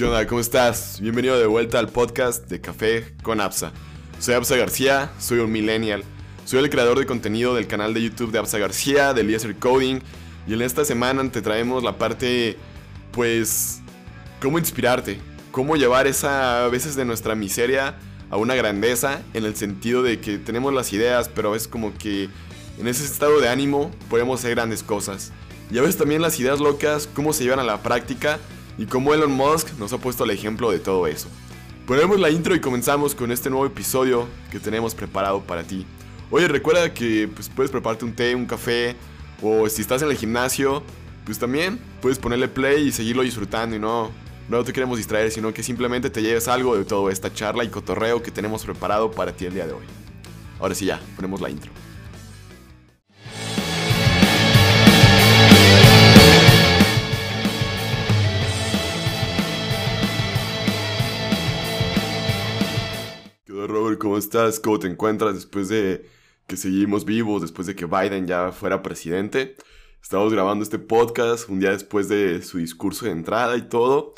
¿Qué onda? ¿Cómo estás? Bienvenido de vuelta al podcast de Café con Absa. Soy Absa García, soy un millennial. Soy el creador de contenido del canal de YouTube de Absa García, de Eliezer Coding. Y en esta semana te traemos la parte, pues, cómo inspirarte. Cómo llevar esa, a veces de nuestra miseria a una grandeza, en el sentido de que tenemos las ideas, pero es como que en ese estado de ánimo podemos hacer grandes cosas. Y a veces también las ideas locas, cómo se llevan a la práctica y cómo Elon Musk nos ha puesto el ejemplo de todo eso. Ponemos la intro y comenzamos con este nuevo episodio que tenemos preparado para ti. Oye, recuerda que pues, puedes prepararte un té, un café, o si estás en el gimnasio, pues también puedes ponerle play y seguirlo disfrutando y no, no te queremos distraer, sino que simplemente te lleves algo de toda esta charla y cotorreo que tenemos preparado para ti el día de hoy. Ahora sí ya, ponemos la intro. ¿Cómo estás? ¿Cómo te encuentras después de que seguimos vivos, después de que Biden ya fuera presidente? Estamos grabando este podcast un día después de su discurso de entrada y todo.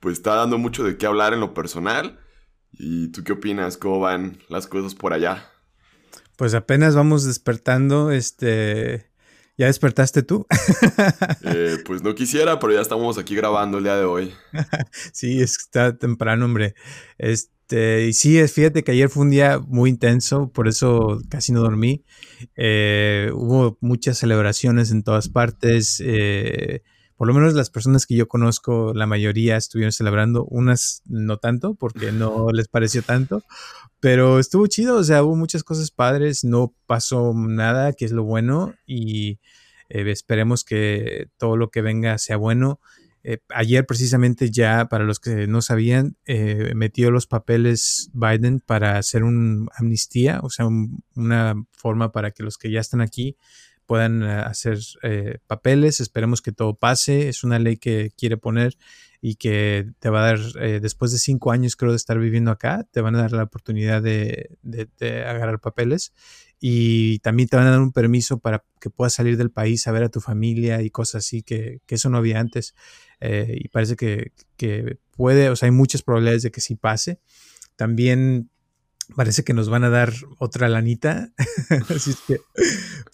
Pues está dando mucho de qué hablar en lo personal. ¿Y tú qué opinas? ¿Cómo van las cosas por allá? Pues apenas vamos despertando, este... ¿Ya despertaste tú? Eh, pues no quisiera, pero ya estamos aquí grabando el día de hoy. sí, está temprano, hombre. Este, y sí, fíjate que ayer fue un día muy intenso, por eso casi no dormí. Eh, hubo muchas celebraciones en todas partes. Eh, por lo menos las personas que yo conozco, la mayoría estuvieron celebrando, unas no tanto, porque no les pareció tanto, pero estuvo chido, o sea, hubo muchas cosas padres, no pasó nada, que es lo bueno, y eh, esperemos que todo lo que venga sea bueno. Eh, ayer precisamente ya, para los que no sabían, eh, metió los papeles Biden para hacer una amnistía, o sea, un, una forma para que los que ya están aquí puedan hacer eh, papeles. Esperemos que todo pase. Es una ley que quiere poner y que te va a dar, eh, después de cinco años creo de estar viviendo acá, te van a dar la oportunidad de, de, de, agarrar papeles y también te van a dar un permiso para que puedas salir del país a ver a tu familia y cosas así, que, que eso no había antes. Eh, y parece que, que, puede, o sea, hay muchas probabilidades de que sí pase. También parece que nos van a dar otra lanita. Así es que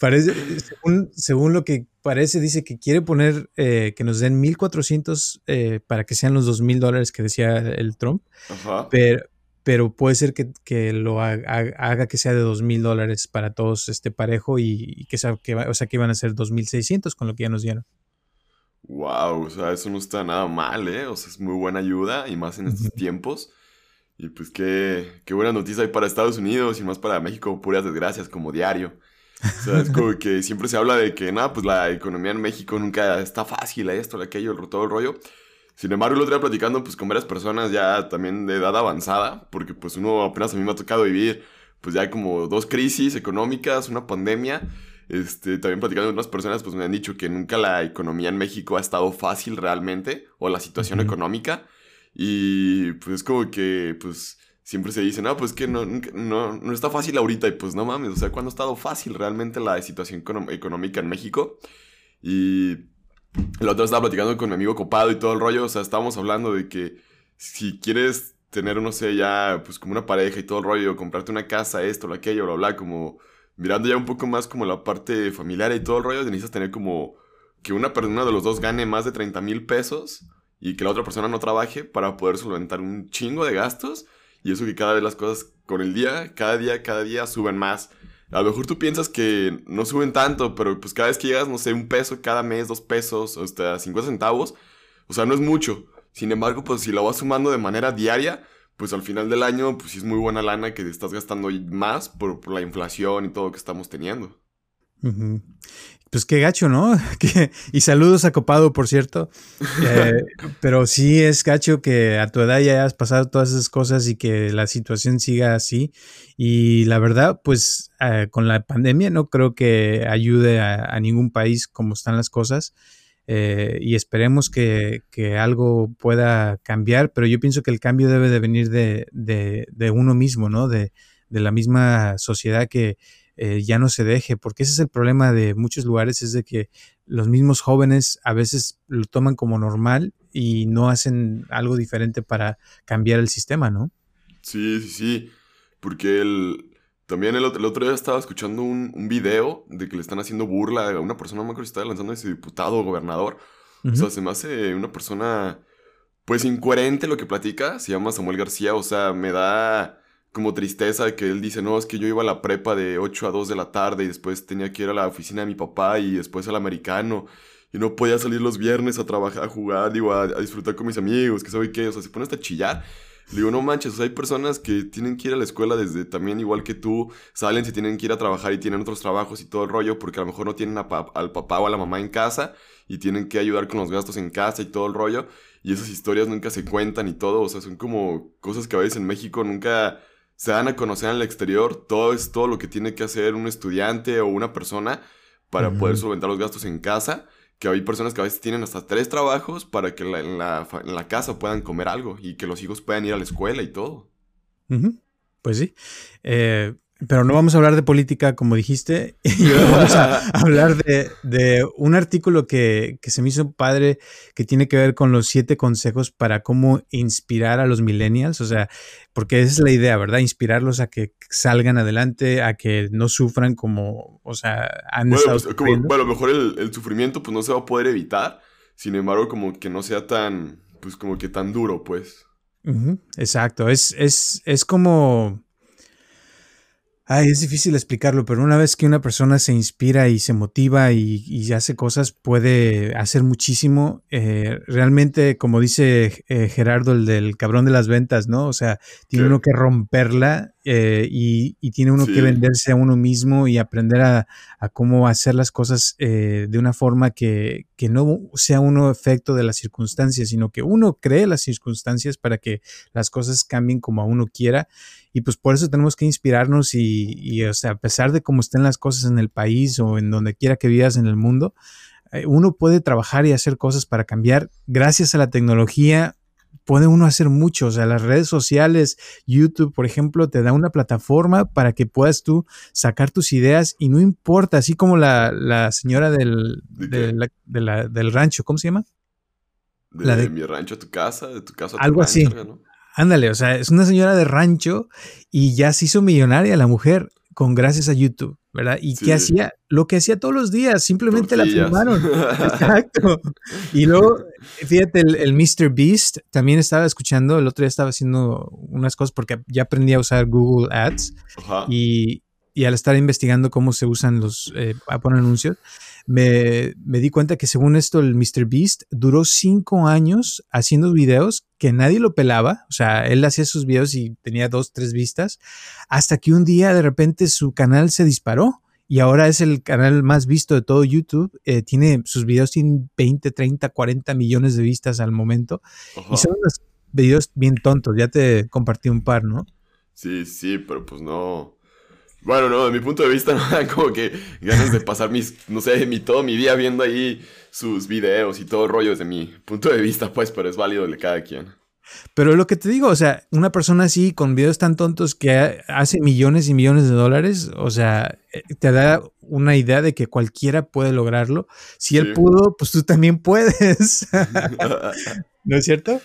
parece, según, según, lo que parece, dice que quiere poner eh, que nos den 1.400 eh, para que sean los 2.000 dólares que decía el Trump. Ajá. Pero, pero puede ser que, que lo haga, haga, que sea de 2.000 dólares para todos este parejo y, y que, sea, que, o sea, que iban a ser 2.600 con lo que ya nos dieron. Wow, o sea, eso no está nada mal, ¿eh? O sea, es muy buena ayuda y más en estos uh -huh. tiempos. Y pues qué, qué buena noticia hay para Estados Unidos y más para México, puras desgracias como diario. O sea, es como que siempre se habla de que, nada, pues la economía en México nunca está fácil, esto, aquello, todo el rollo. Sin embargo, lo otro platicando pues con varias personas ya también de edad avanzada, porque pues uno apenas a mí me ha tocado vivir pues ya como dos crisis económicas, una pandemia. Este, también platicando con otras personas pues me han dicho que nunca la economía en México ha estado fácil realmente, o la situación uh -huh. económica. Y pues es como que, pues, siempre se dice, no, pues que no, no, no está fácil ahorita. Y pues no mames, o sea, ¿cuándo ha estado fácil realmente la situación económica en México? Y la otra estaba platicando con mi amigo Copado y todo el rollo. O sea, estábamos hablando de que si quieres tener, no sé, ya, pues como una pareja y todo el rollo, comprarte una casa, esto, lo aquello, bla, bla, como mirando ya un poco más como la parte familiar y todo el rollo, necesitas tener como que una persona de los dos gane más de 30 mil pesos y que la otra persona no trabaje para poder solventar un chingo de gastos. Y eso que cada vez las cosas con el día, cada día, cada día suben más. A lo mejor tú piensas que no suben tanto, pero pues cada vez que llegas, no sé, un peso cada mes, dos pesos, hasta 50 centavos, o sea, no es mucho. Sin embargo, pues si lo vas sumando de manera diaria, pues al final del año, pues sí es muy buena lana que estás gastando más por, la inflación y todo que estamos teniendo. Uh. Pues qué gacho, ¿no? y saludos a Copado, por cierto. Eh, pero sí es gacho que a tu edad ya hayas pasado todas esas cosas y que la situación siga así. Y la verdad, pues eh, con la pandemia no creo que ayude a, a ningún país como están las cosas. Eh, y esperemos que, que, algo pueda cambiar, pero yo pienso que el cambio debe de venir de, de, de uno mismo, ¿no? De, de la misma sociedad que eh, ya no se deje, porque ese es el problema de muchos lugares, es de que los mismos jóvenes a veces lo toman como normal y no hacen algo diferente para cambiar el sistema, ¿no? Sí, sí, sí, porque el, también el, otro día estaba escuchando un, un, video de que le están haciendo burla a una persona, no me acuerdo si estaba lanzando ese diputado o gobernador. O sea, se me hace una persona, pues, incoherente lo que platica. Se llama Samuel García, o sea, me da como tristeza de que él dice, no, es que yo iba a la prepa de 8 a 2 de la tarde y después tenía que ir a la oficina de mi papá y después al americano y no podía salir los viernes a trabajar, a jugar, digo, a, a disfrutar con mis amigos, que sabe qué, o sea, se pone hasta a chillar digo, no manches, o sea, hay personas que tienen que ir a la escuela desde también igual que tú, salen, si tienen que ir a trabajar y tienen otros trabajos y todo el rollo, porque a lo mejor no tienen al papá o a la mamá en casa y tienen que ayudar con los gastos en casa y todo el rollo. Y esas historias nunca se cuentan y todo, o sea, son como cosas que a veces en México nunca se dan a conocer en el exterior. Todo es todo lo que tiene que hacer un estudiante o una persona para poder solventar los gastos en casa que hay personas que a veces tienen hasta tres trabajos para que en, la, casa puedan comer algo y que los hijos puedan ir a la escuela y todo. Pues sí. Eh, pero no vamos a hablar de política, como dijiste, y vamos a hablar de, un artículo que, se me hizo padre, que tiene que ver con los siete consejos para cómo inspirar a los millennials, o sea, porque esa es la idea, ¿verdad? Inspirarlos a que salgan adelante, a que no sufran como, o sea, han bueno, estado pues, bueno, a lo mejor el, sufrimiento pues no se va a poder evitar, sin embargo, como que no sea tan, pues como que tan duro, pues. exacto, es, es, es como Ay, es difícil explicarlo, pero una vez que una persona se inspira y se motiva y, hace cosas, puede hacer muchísimo. Eh, realmente, como dice eh, Gerardo, el del cabrón de las ventas, ¿no? O sea, tiene uno que romperla eh, y, tiene uno que venderse a uno mismo y aprender a, cómo hacer las cosas de una forma que, que, no sea uno efecto de las circunstancias, sino que uno cree las circunstancias para que las cosas cambien como a uno quiera y pues por eso tenemos que inspirarnos y, o sea, a pesar de cómo estén las cosas en el país o en donde quiera que vivas en el mundo, eh, uno puede trabajar y hacer cosas para cambiar. Gracias a la tecnología puede uno hacer mucho. O sea, las redes sociales, YouTube, por ejemplo, te da una plataforma para que puedas tú sacar tus ideas y no importa, así como la, señora del, del rancho, ¿cómo se llama? De, la de mi rancho a tu casa, de tu casa a tu Algo así. Ándale, o sea, es una señora de rancho y ya se hizo millonaria la mujer con gracias a YouTube, ¿verdad? ¿Y qué hacía? Lo que hacía todos los días, simplemente la filmaron. Exacto. Y luego, fíjate, el, Mr. Beast también estaba escuchando, el otro día estaba haciendo unas cosas porque ya aprendí a usar Google Ads y, y, al estar investigando cómo se usan los, eh, a poner anuncios, me, di cuenta que según esto el Mr. Beast duró cinco años haciendo videos que nadie lo pelaba, o sea, él hacía sus videos y tenía dos, tres vistas, hasta que un día de repente su canal se disparó y ahora es el canal más visto de todo YouTube. Eh, tiene sus videos tienen 20, 30, 40 millones de vistas al momento y son unos videos bien tontos. Ya te compartí un par, ¿no? Sí, sí, pero pues no. Bueno, no, de mi punto de vista no dan como que ganas de pasar mis, no sé, mi, todo mi día viendo ahí sus videos y todo rollo desde mi punto de vista, pues, pero es válido de cada quien. Pero lo que te digo, o sea, una persona así con videos tan tontos que hace millones y millones de dólares, o sea, eh, te da una idea de que cualquiera puede lograrlo. Si él pudo, pues tú también puedes. ¿No es cierto?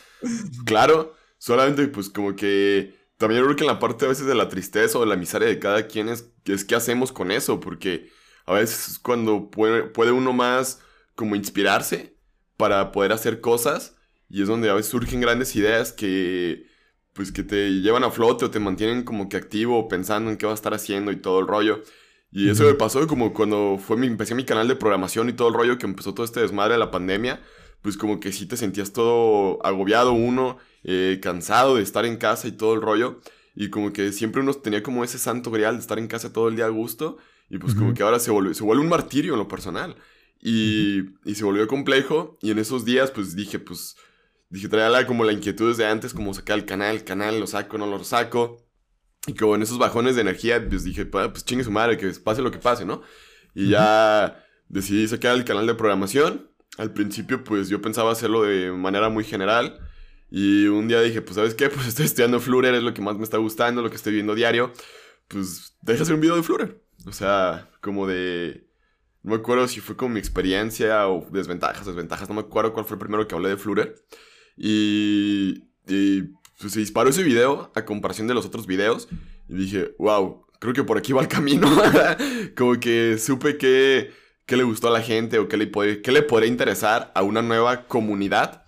Claro, solamente pues como que también creo que en la parte a veces de la tristeza o de la miseria de cada quien es, es qué hacemos con eso, porque a veces cuando puede, puede uno más como inspirarse para poder hacer cosas y es donde a veces surgen grandes ideas que pues que te llevan a flote o te mantienen como que activo pensando en qué vas a estar haciendo y todo el rollo. Y eso me pasó como cuando fue mi, empecé mi canal de programación y todo el rollo que empezó todo este desmadre de la pandemia, pues como que sí te sentías todo agobiado uno eh, cansado de estar en casa y todo el rollo. Y como que siempre uno tenía como ese santo grial de estar en casa todo el día a gusto. Y pues como que ahora se vuelve, se vuelve un martirio en lo personal. Y, y, se volvió complejo. Y en esos días pues dije, pues, dije, traía como la inquietud desde antes, como sacar el canal, el canal, lo saco, no lo saco. Y como en esos bajones de energía, pues dije, pues chingue su madre, que pase lo que pase, ¿no? Y ya decidí sacar el canal de programación. Al principio pues yo pensaba hacerlo de manera muy general. Y un día dije, pues, ¿sabes qué? Pues estoy estudiando Flutter, es lo que más me está gustando, lo que estoy viendo diario. Pues deja hacer un video de Flutter. O sea, como de... No me acuerdo si fue como mi experiencia o desventajas, desventajas. No me acuerdo cuál fue el primero que hablé de Flutter. Y, y pues, se disparó ese video a comparación de los otros videos. Y dije, wow, creo que por aquí va el camino. como que supe que, que, le gustó a la gente o qué le, puede, qué le podría interesar a una nueva comunidad.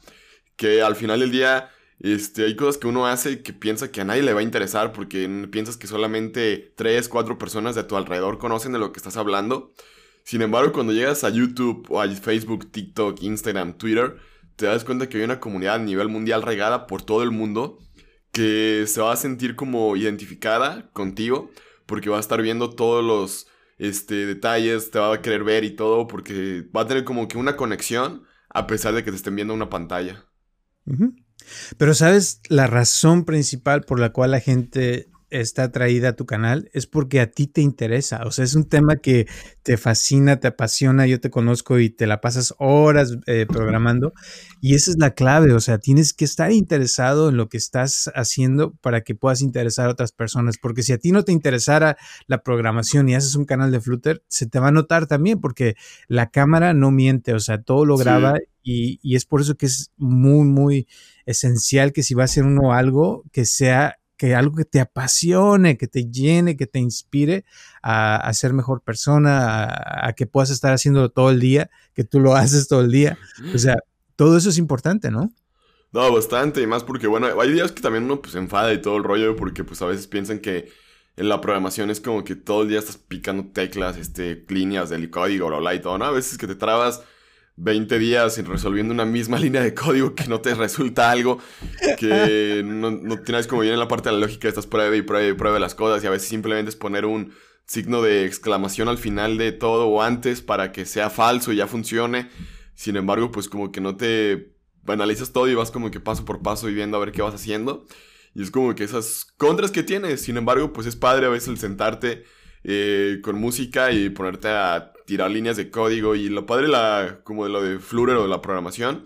Que al final del día este, hay cosas que uno hace que piensa que a nadie le va a interesar porque piensas que solamente 3, 4 personas de tu alrededor conocen de lo que estás hablando. Sin embargo, cuando llegas a YouTube o a Facebook, TikTok, Instagram, Twitter, te das cuenta que hay una comunidad a nivel mundial regada por todo el mundo que se va a sentir como identificada contigo porque va a estar viendo todos los este, detalles, te va a querer ver y todo porque va a tener como que una conexión a pesar de que te estén viendo una pantalla. Pero sabes, la razón principal por la cual la gente está atraída a tu canal es porque a ti te interesa. O sea, es un tema que te fascina, te apasiona. Yo te conozco y te la pasas horas eh, programando. Y esa es la clave. O sea, tienes que estar interesado en lo que estás haciendo para que puedas interesar a otras personas. Porque si a ti no te interesara la programación y haces un canal de Flutter, se te va a notar también porque la cámara no miente. O sea, todo lo graba y, y es por eso que es muy, muy esencial que si va a hacer uno algo, que sea que algo que te apasione, que te llene, que te inspire a, ser mejor persona, a, que puedas estar haciéndolo todo el día, que tú lo haces todo el día. O sea, todo eso es importante, ¿no? No, bastante, y más porque, bueno, hay días que también uno pues enfada y todo el rollo, porque pues a veces piensan que en la programación es como que todo el día estás picando teclas, este, líneas del código, bla, bla, y todo, ¿no? A veces que te trabas 20 días resolviendo una misma línea de código que no te resulta algo, que no, tienes como bien en la parte de la lógica, estás prueba y prueba y prueba las cosas y a veces simplemente es poner un signo de exclamación al final de todo o antes para que sea falso y ya funcione. Sin embargo, pues como que no te analizas todo y vas como que paso por paso y viendo a ver qué vas haciendo. Y es como que esas contras que tienes. Sin embargo, pues es padre a veces el sentarte eh, con música y ponerte a tirar líneas de código. Y lo padre la, como de lo de Flutter o de la programación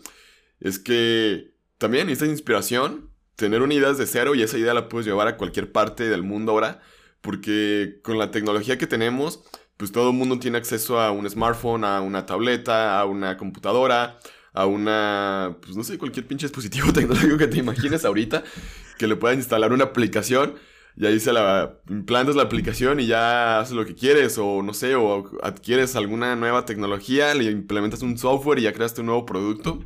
es que también necesitas inspiración, tener una idea desde cero y esa idea la puedes llevar a cualquier parte del mundo ahora. Porque con la tecnología que tenemos, pues todo el mundo tiene acceso a un smartphone, a una tableta, a una computadora, a una, pues no sé, cualquier pinche dispositivo tecnológico que te imagines ahorita, que le puedas instalar una aplicación y ahí se la implantas la aplicación y ya haces lo que quieres o no sé, o adquieres alguna nueva tecnología, le implementas un software y ya creaste un nuevo producto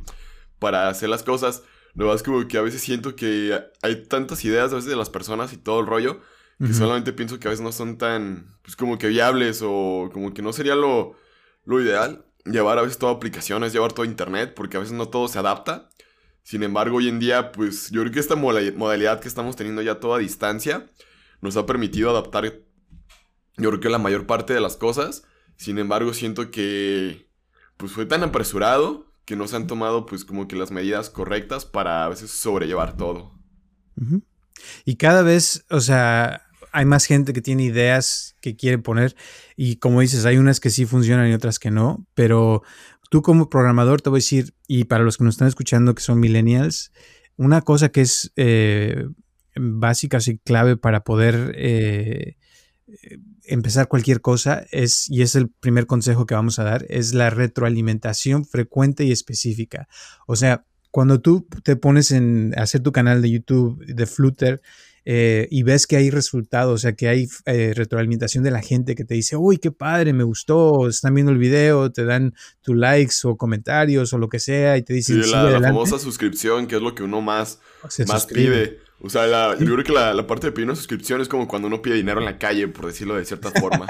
para hacer las cosas. Lo más como que a veces siento que hay tantas ideas a veces de las personas y todo el rollo que solamente pienso que a veces no son tan, pues como que viables o como que no sería lo, lo ideal llevar a veces toda aplicaciones, llevar todo internet, porque a veces no todo se adapta. Sin embargo, hoy en día, pues yo creo que esta modalidad que estamos teniendo ya toda distancia nos ha permitido adaptar, yo creo que la mayor parte de las cosas. Sin embargo, siento que pues fue tan apresurado que no se han tomado pues como que las medidas correctas para a veces sobrellevar todo. Y cada vez, o sea, hay más gente que tiene ideas que quiere poner y como dices, hay unas que sí funcionan y otras que no, pero tú como programador te voy a decir, y para los que nos están escuchando que son millennials, una cosa que es eh, básica y clave para poder eh, empezar cualquier cosa es, y es el primer consejo que vamos a dar, es la retroalimentación frecuente y específica. O sea, cuando tú te pones en hacer tu canal de YouTube de Flutter eh, y ves que hay resultados, o sea, que hay eh, retroalimentación de la gente que te dice, uy, qué padre, me gustó, están viendo el video, te dan tu likes o comentarios o lo que sea y te dicen, sí, la, famosa suscripción, que es lo que uno más, más pide. O sea, yo creo que la, la, parte de pedir una suscripción es como cuando uno pide dinero en la calle, por decirlo de cierta forma.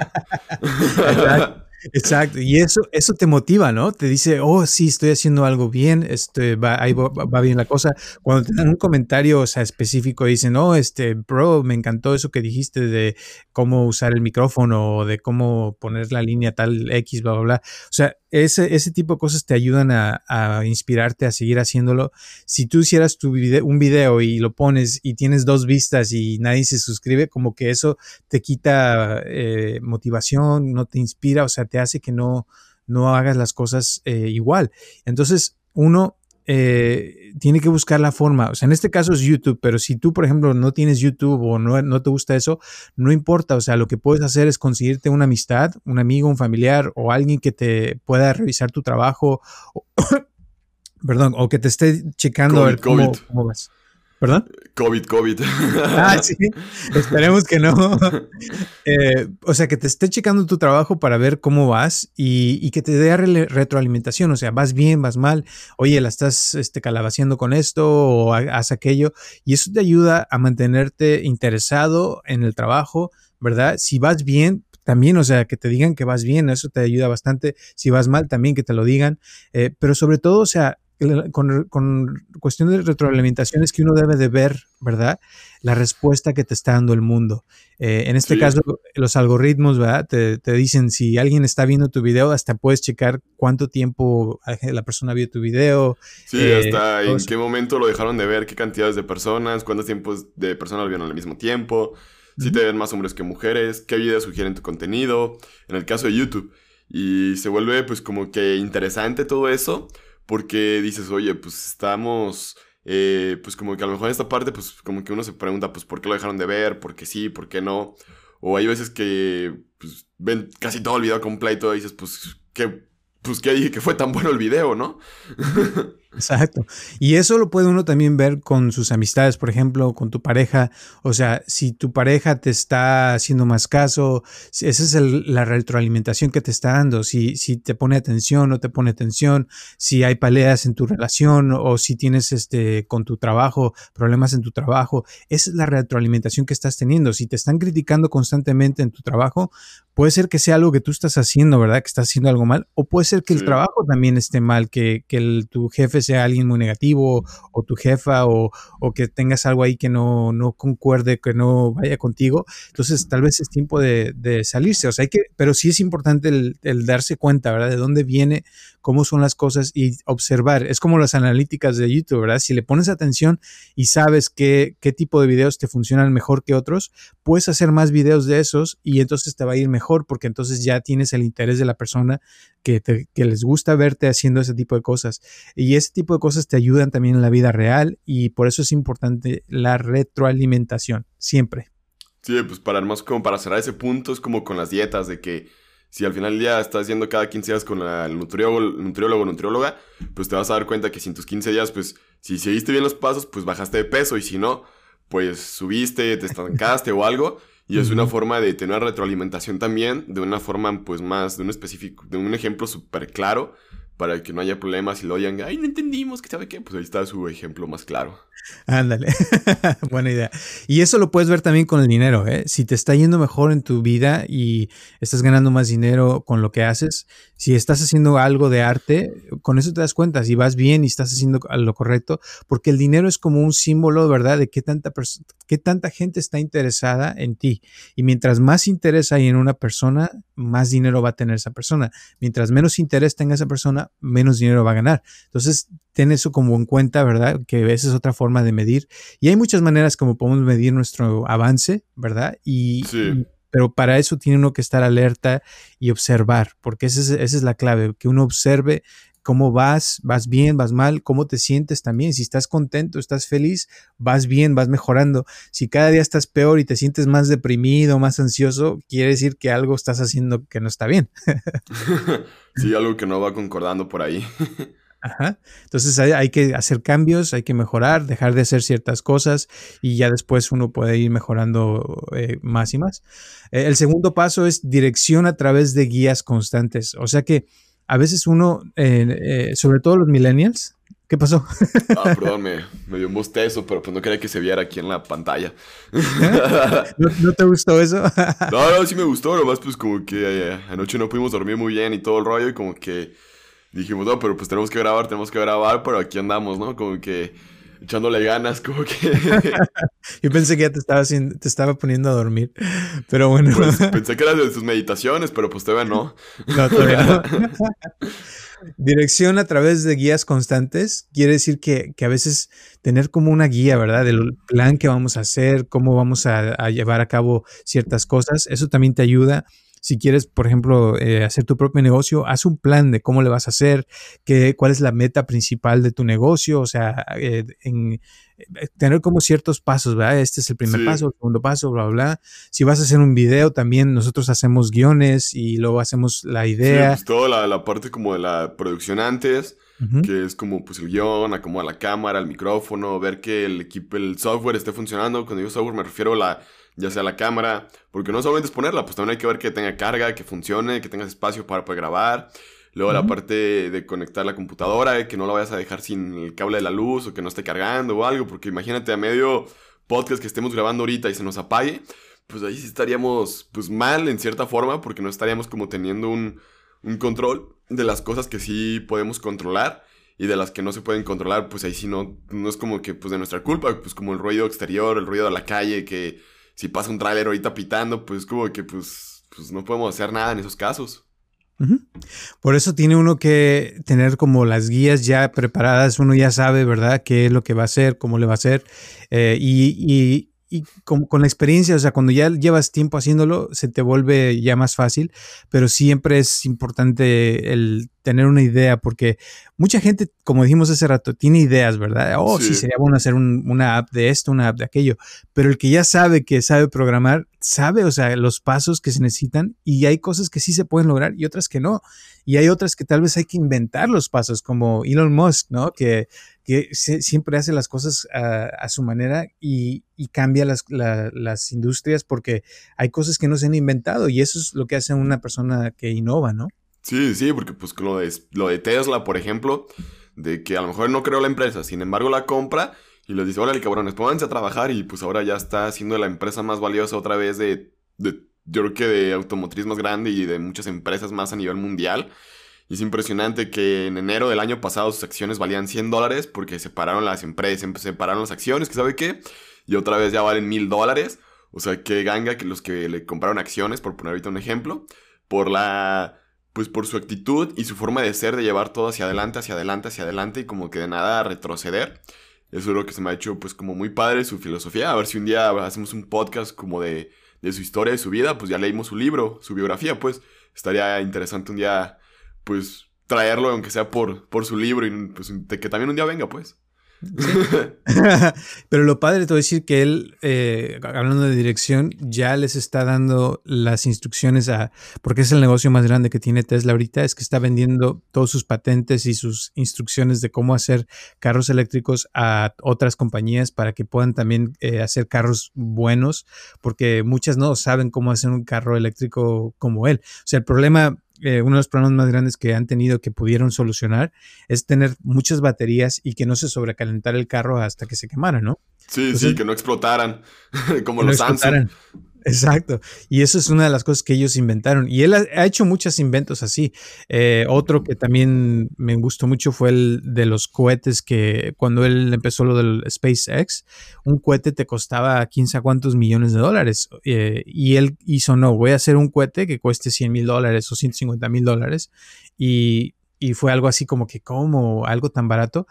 Exacto, y eso, eso te motiva, ¿no? Te dice, oh, sí, estoy haciendo algo bien, este, va, ahí va, bien la cosa. Cuando te dan un comentario, o sea, específico, dicen, oh, este, bro, me encantó eso que dijiste de cómo usar el micrófono, o de cómo poner la línea tal X, bla, bla, bla. O sea, ese, ese tipo de cosas te ayudan a, a inspirarte a seguir haciéndolo. Si tú hicieras tu video, un video y lo pones y tienes dos vistas y nadie se suscribe, como que eso te quita eh, motivación, no te inspira, o sea, te hace que no, no hagas las cosas eh, igual. Entonces, uno eh, tiene que buscar la forma. O sea, en este caso es YouTube, pero si tú, por ejemplo, no tienes YouTube o no, no te gusta eso, no importa. O sea, lo que puedes hacer es conseguirte una amistad, un amigo, un familiar o alguien que te pueda revisar tu trabajo. perdón, o que te esté checando a ver cómo, cómo vas. ¿Perdón? COVID, COVID. Ah, sí. Esperemos que no. Eh, o sea, que te esté checando tu trabajo para ver cómo vas y, que te dé retroalimentación. O sea, vas bien, vas mal. Oye, la estás este, calabaciando con esto o haz aquello. Y eso te ayuda a mantenerte interesado en el trabajo, ¿verdad? Si vas bien, también, o sea, que te digan que vas bien, eso te ayuda bastante. Si vas mal, también que te lo digan. Eh, pero sobre todo, o sea, con, con cuestión de retroalimentación es que uno debe de ver, ¿verdad? La respuesta que te está dando el mundo. Eh, en este caso, los algoritmos, ¿verdad? Te, te, dicen si alguien está viendo tu video, hasta puedes checar cuánto tiempo la persona vio tu video. Sí, eh, hasta en qué momento lo dejaron de ver, qué cantidades de personas, cuántos tiempos de personas lo vieron al mismo tiempo, si te ven más hombres que mujeres, qué videos sugieren tu contenido, en el caso de YouTube. Y se vuelve pues como que interesante todo eso porque dices, oye, pues estamos, eh, pues como que a lo mejor en esta parte, pues como que uno se pregunta, pues, ¿por qué lo dejaron de ver? ¿Por qué sí? ¿Por qué no? O hay veces que, pues, ven casi todo el video completo y dices, pues, ¿qué, pues, ¿qué dije que fue tan bueno el video, no? Exacto. Y eso lo puede uno también ver con sus amistades, por ejemplo, con tu pareja. O sea, si tu pareja te está haciendo más caso, esa es la retroalimentación que te está dando. Si, si te pone atención o te pone atención, si hay peleas en tu relación o si tienes este, con tu trabajo, problemas en tu trabajo, esa es la retroalimentación que estás teniendo. Si te están criticando constantemente en tu trabajo, puede ser que sea algo que tú estás haciendo, ¿verdad? Que estás haciendo algo mal. O puede ser que el trabajo también esté mal, que, que tu jefe sea alguien muy negativo o tu jefa o, que tengas algo ahí que no, no, concuerde, que no vaya contigo. Entonces tal vez es tiempo de, salirse. O sea, hay que, pero sí es importante el, el, darse cuenta, ¿verdad? De dónde viene, cómo son las cosas y observar. Es como las analíticas de YouTube, ¿verdad? Si le pones atención y sabes qué, qué tipo de videos te funcionan mejor que otros, puedes hacer más videos de esos y entonces te va a ir mejor porque entonces ya tienes el interés de la persona que, que les gusta verte haciendo ese tipo de cosas. Y ese tipo de cosas te ayudan también en la vida real y por eso es importante la retroalimentación, siempre. Sí, pues para más como para cerrar ese punto es como con las dietas de que si al final del día estás yendo cada 15 días con el nutriólogo, nutriólogo o nutrióloga, pues te vas a dar cuenta que si en tus 15 días, pues si seguiste bien los pasos, pues bajaste de peso y si no, pues subiste, te estancaste o algo. Y es una forma de tener retroalimentación también, de una forma pues más, de un específico, de un ejemplo súper claro, para que no haya problemas y lo digan, ay, no entendimos, que sabe qué, pues ahí está su ejemplo más claro. Ándale, buena idea. Y eso lo puedes ver también con el dinero, ¿eh? Si te está yendo mejor en tu vida y estás ganando más dinero con lo que haces, si estás haciendo algo de arte, con eso te das cuenta, si vas bien y estás haciendo lo correcto, porque el dinero es como un símbolo, ¿verdad?, de qué tanta, qué tanta gente está interesada en ti. Y mientras más interés hay en una persona, más dinero va a tener esa persona. Mientras menos interés tenga esa persona, menos dinero va a ganar. Entonces, ten eso como en cuenta, ¿verdad? Que esa es otra forma de medir. Y hay muchas maneras como podemos medir nuestro avance, ¿verdad? Y, pero para eso tiene uno que estar alerta y observar, porque esa es, esa es la clave, que uno observe cómo vas, vas bien, vas mal, cómo te sientes también. Si estás contento, estás feliz, vas bien, vas mejorando. Si cada día estás peor y te sientes más deprimido, más ansioso, quiere decir que algo estás haciendo que no está bien. sí, algo que no va concordando por ahí. Ajá. Entonces hay, que hacer cambios, hay que mejorar, dejar de hacer ciertas cosas y ya después uno puede ir mejorando eh, más y más. Eh, el segundo paso es dirección a través de guías constantes. O sea que a veces uno, eh, sobre todo los millennials, ¿qué pasó? Ah, perdón, me, dio un bostezo, pero pues no quería que se viera aquí en la pantalla. ¿No, te gustó eso? no, no, sí me gustó, nomás pues como que anoche no pudimos dormir muy bien y todo el rollo y como que dijimos, no, pero pues tenemos que grabar, tenemos que grabar, pero aquí andamos, ¿no? Como que echándole ganas, como que... Yo pensé que ya te estaba, te estaba poniendo a dormir, pero bueno. Pues, pensé que era de sus meditaciones, pero pues todavía no. No, todavía no. Dirección a través de guías constantes quiere decir que, que, a veces tener como una guía, ¿verdad? Del plan que vamos a hacer, cómo vamos a, a llevar a cabo ciertas cosas, eso también te ayuda si quieres, por ejemplo, eh, hacer tu propio negocio, haz un plan de cómo le vas a hacer, qué, cuál es la meta principal de tu negocio, o sea, eh, en, eh, tener como ciertos pasos, ¿verdad? Este es el primer paso, el segundo paso, bla, bla, Si vas a hacer un video, también nosotros hacemos guiones y luego hacemos la idea. Sí, pues toda la, parte como de la producción antes, que es como pues el guion, acomodar la cámara, el micrófono, ver que el equipo, el software esté funcionando. Cuando digo software me refiero a la, ya sea la cámara, porque no solamente es ponerla, pues también hay que ver que tenga carga, que funcione, que tengas espacio para poder grabar. Luego la parte de conectar la computadora, que no la vayas a dejar sin el cable de la luz o que no esté cargando o algo, porque imagínate a medio podcast que estemos grabando ahorita y se nos apague, pues ahí sí estaríamos pues mal en cierta forma, porque no estaríamos como teniendo un, un control de las cosas que sí podemos controlar y de las que no se pueden controlar, pues ahí sí no, no es como que pues de nuestra culpa, pues como el ruido exterior, el ruido de la calle, que si pasa un tráiler ahorita pitando, pues como que pues, pues no podemos hacer nada en esos casos. Por eso tiene uno que tener como las guías ya preparadas, uno ya sabe, ¿verdad?, qué es lo que va a hacer, cómo le va a hacer, eh, y, y con, con, la experiencia, o sea, cuando ya llevas tiempo haciéndolo, se te vuelve ya más fácil, pero siempre es importante el tener una idea, porque mucha gente, como dijimos hace rato, tiene ideas, ¿verdad? Oh, sí, sería bueno hacer una app de esto, una app de aquello, pero el que ya sabe que sabe programar, sabe, o sea, los pasos que se necesitan y hay cosas que sí se pueden lograr y otras que no. Y hay otras que tal vez hay que inventar los pasos, como Elon Musk, ¿no? Que, que siempre hace las cosas a, su manera y, cambia las, las industrias porque hay cosas que no se han inventado y eso es lo que hace una persona que innova, ¿no? Sí, sí, porque pues lo de, lo de Tesla, por ejemplo, de que a lo mejor no creó la empresa, sin embargo la compra y les dice, órale cabrones, pónganse a trabajar y pues ahora ya está siendo la empresa más valiosa otra vez de, de, yo creo que de automotriz más grande y de muchas empresas más a nivel mundial. Y es impresionante que en enero del año pasado sus acciones valían 100 dólares porque separaron las empresas, separaron las acciones, que sabe qué, y otra vez ya valen 1000 dólares. O sea, que ganga que los que le compraron acciones, por poner ahorita un ejemplo, por la pues por su actitud y su forma de ser, de llevar todo hacia adelante, hacia adelante, hacia adelante y como que de nada retroceder. Eso es lo que se me ha hecho pues como muy padre su filosofía. A ver si un día hacemos un podcast como de, de su historia, de su vida, pues ya leímos su libro, su biografía, pues estaría interesante un día pues traerlo, aunque sea por, por su libro y pues que también un día venga, pues. Pero lo padre, te voy a decir que él, eh, hablando de dirección, ya les está dando las instrucciones a, porque es el negocio más grande que tiene Tesla ahorita, es que está vendiendo todos sus patentes y sus instrucciones de cómo hacer carros eléctricos a otras compañías para que puedan también eh, hacer carros buenos, porque muchas no saben cómo hacer un carro eléctrico como él. O sea, el problema eh, uno de los problemas más grandes que han tenido que pudieron solucionar es tener muchas baterías y que no se sobrecalentara el carro hasta que se quemara, ¿no? Sí, sí, que no explotaran, como los Samsung. Exacto. Y eso es una de las cosas que ellos inventaron. Y él ha, hecho muchos inventos así. Eh, otro que también me gustó mucho fue el de los cohetes que cuando él empezó lo del SpaceX, un cohete te costaba 15 a cuántos millones de dólares. Eh, y él hizo, no, voy a hacer un cohete que cueste 100 mil dólares o 150 mil dólares. Y y fue algo así como que como algo tan barato,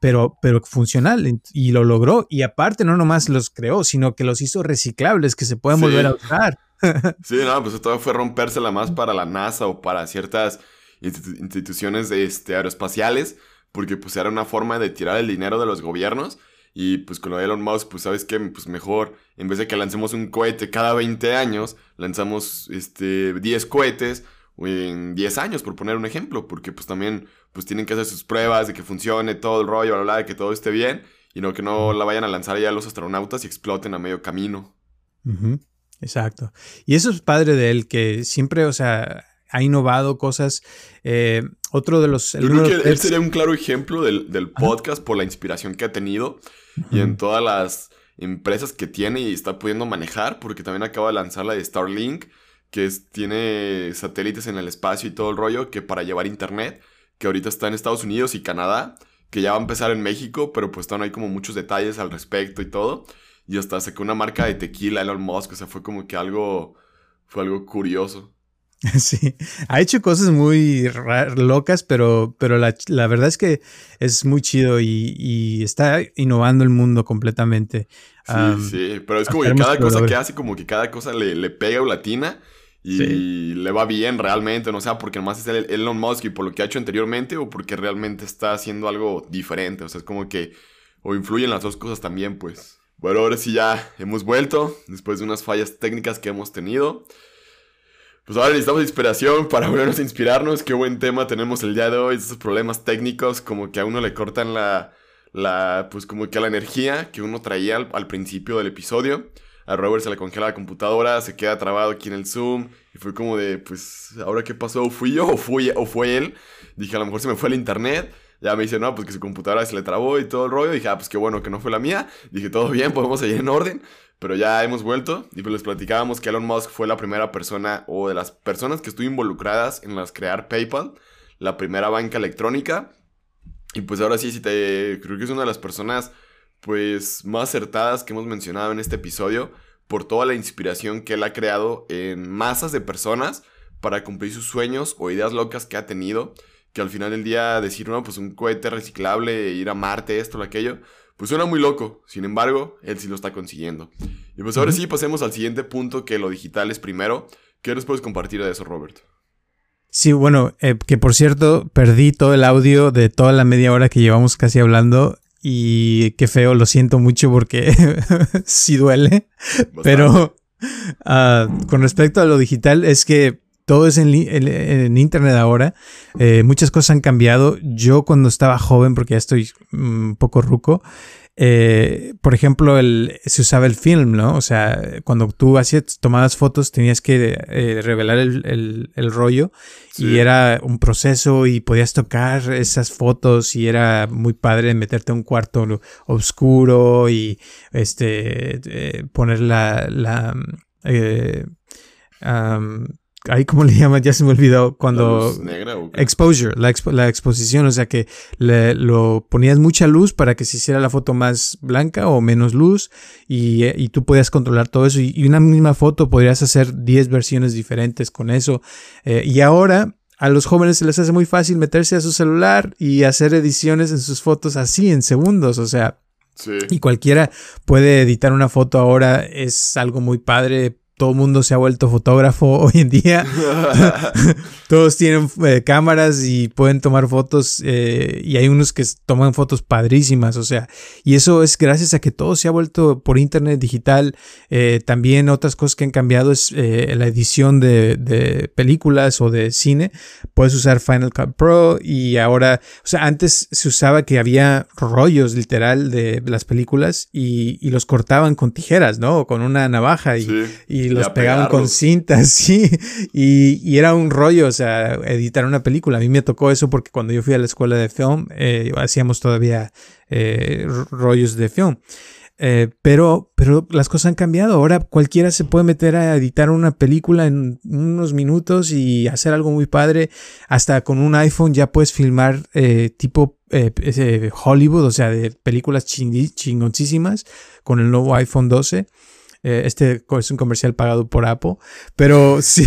pero, pero funcional y lo logró. Y aparte no nomás los creó, sino que los hizo reciclables, que se puedan volver a usar. sí, no, pues esto fue rompérsela más para la NASA o para ciertas instituciones este, aeroespaciales, porque pues era una forma de tirar el dinero de los gobiernos. Y pues con lo de Elon Musk, pues sabes qué, pues mejor, en vez de que lancemos un cohete cada 20 años, lanzamos este, 10 cohetes en 10 años, por poner un ejemplo, porque pues también pues tienen que hacer sus pruebas de que funcione todo el rollo, bla, bla, de que todo esté bien, y no que no la vayan a lanzar ya los astronautas y exploten a medio camino. Exacto. Y eso es padre de él, que siempre, o sea, ha innovado cosas. Eh, otro de los... Yo creo que él sería un claro ejemplo del, podcast por la inspiración que ha tenido y en todas las empresas que tiene y está pudiendo manejar, porque también acaba de lanzar la de Starlink, que tiene satélites en el espacio y todo el rollo, que para llevar internet, que ahorita está en Estados Unidos y Canadá, que ya va a empezar en México, pero pues no hay como muchos detalles al respecto y todo. Y hasta sacó una marca de tequila Elon Musk, o sea, fue como que algo, fue algo curioso. Sí, ha hecho cosas muy locas, pero, pero la, verdad es que es muy chido y, está innovando el mundo completamente. Sí, sí, pero es como que cada cosa que hace, como que cada cosa le, le pega o latina y le va bien realmente, no sea porque nomás es el Elon Musk y por lo que ha hecho anteriormente o porque realmente está haciendo algo diferente, o sea, es como que o influyen las dos cosas también, pues. Bueno, ahora sí ya hemos vuelto después de unas fallas técnicas que hemos tenido. Pues ahora necesitamos inspiración para volvernos a inspirarnos. Qué buen tema tenemos el día de hoy. Esos problemas técnicos como que a uno le cortan la, la pues como que la energía que uno traía al principio del episodio a Robert se le congela la computadora, se queda trabado aquí en el Zoom. Y fue como de, pues, ¿ahora qué pasó? ¿Fui yo o, fui, o fue él? Dije, a lo mejor se me fue el internet. Ya me dice, no, pues que su computadora se le trabó y todo el rollo. Dije, ah, pues qué bueno que no fue la mía. Dije, todo bien, podemos seguir en orden. Pero ya hemos vuelto y pues les platicábamos que Elon Musk fue la primera persona o de las personas que estuvo involucradas en las crear PayPal, la primera banca electrónica. Y pues ahora sí, sí te creo que es una de las personas pues más acertadas que hemos mencionado en este episodio por toda la inspiración que él ha creado en masas de personas para cumplir sus sueños o ideas locas que ha tenido, que al final del día decir, no, pues un cohete reciclable, ir a Marte, esto, o aquello, pues suena muy loco, sin embargo, él sí lo está consiguiendo. Y pues ahora sí, pasemos al siguiente punto, que lo digital es primero. ¿Qué nos puedes compartir de eso, Robert? Sí, bueno, eh, que por cierto, perdí todo el audio de toda la media hora que llevamos casi hablando y qué feo, lo siento mucho porque sí duele. Pero uh, con respecto a lo digital, es que todo es en, en, internet ahora. Eh, muchas cosas han cambiado. Yo cuando estaba joven, porque ya estoy un poco ruco, eh, por ejemplo, el, se usaba el film, ¿no? O sea, cuando tú hacías, tomabas fotos, tenías que eh, revelar el, el, rollo y era un proceso y podías tocar esas fotos y era muy padre meterte a un cuarto oscuro y este eh, poner la, la ahí cómo le llaman, ya se me olvidó cuando... exposure, la, la, exposición, o sea que le, lo ponías mucha luz para que se hiciera la foto más blanca o menos luz y, y tú podías controlar todo eso y, una misma foto podrías hacer 10 versiones diferentes con eso. Eh, y ahora a los jóvenes se les hace muy fácil meterse a su celular y hacer ediciones en sus fotos así en segundos, o sea... Y cualquiera puede editar una foto ahora, es algo muy padre todo el mundo se ha vuelto fotógrafo hoy en día. Todos tienen eh, cámaras y pueden tomar fotos eh, y hay unos que toman fotos padrísimas, o sea, y eso es gracias a que todo se ha vuelto por internet digital. Eh, también otras cosas que han cambiado es la edición de, de, películas o de cine. Puedes usar Final Cut Pro y ahora, o sea, antes se usaba que había rollos literal de las películas y, y los cortaban con tijeras, ¿no? O con una navaja y, y y los pegaban con cintas, sí. Y, era un rollo, o sea, editar una película. A mí me tocó eso porque cuando yo fui a la escuela de film, eh, hacíamos todavía eh, rollos de film. Eh, pero, pero las cosas han cambiado. Ahora cualquiera se puede meter a editar una película en unos minutos y hacer algo muy padre. Hasta con un iPhone ya puedes filmar tipo Hollywood, o sea, de películas chingoncísimas con el nuevo iPhone 12. Eh, este es un comercial pagado por Apple, pero sí.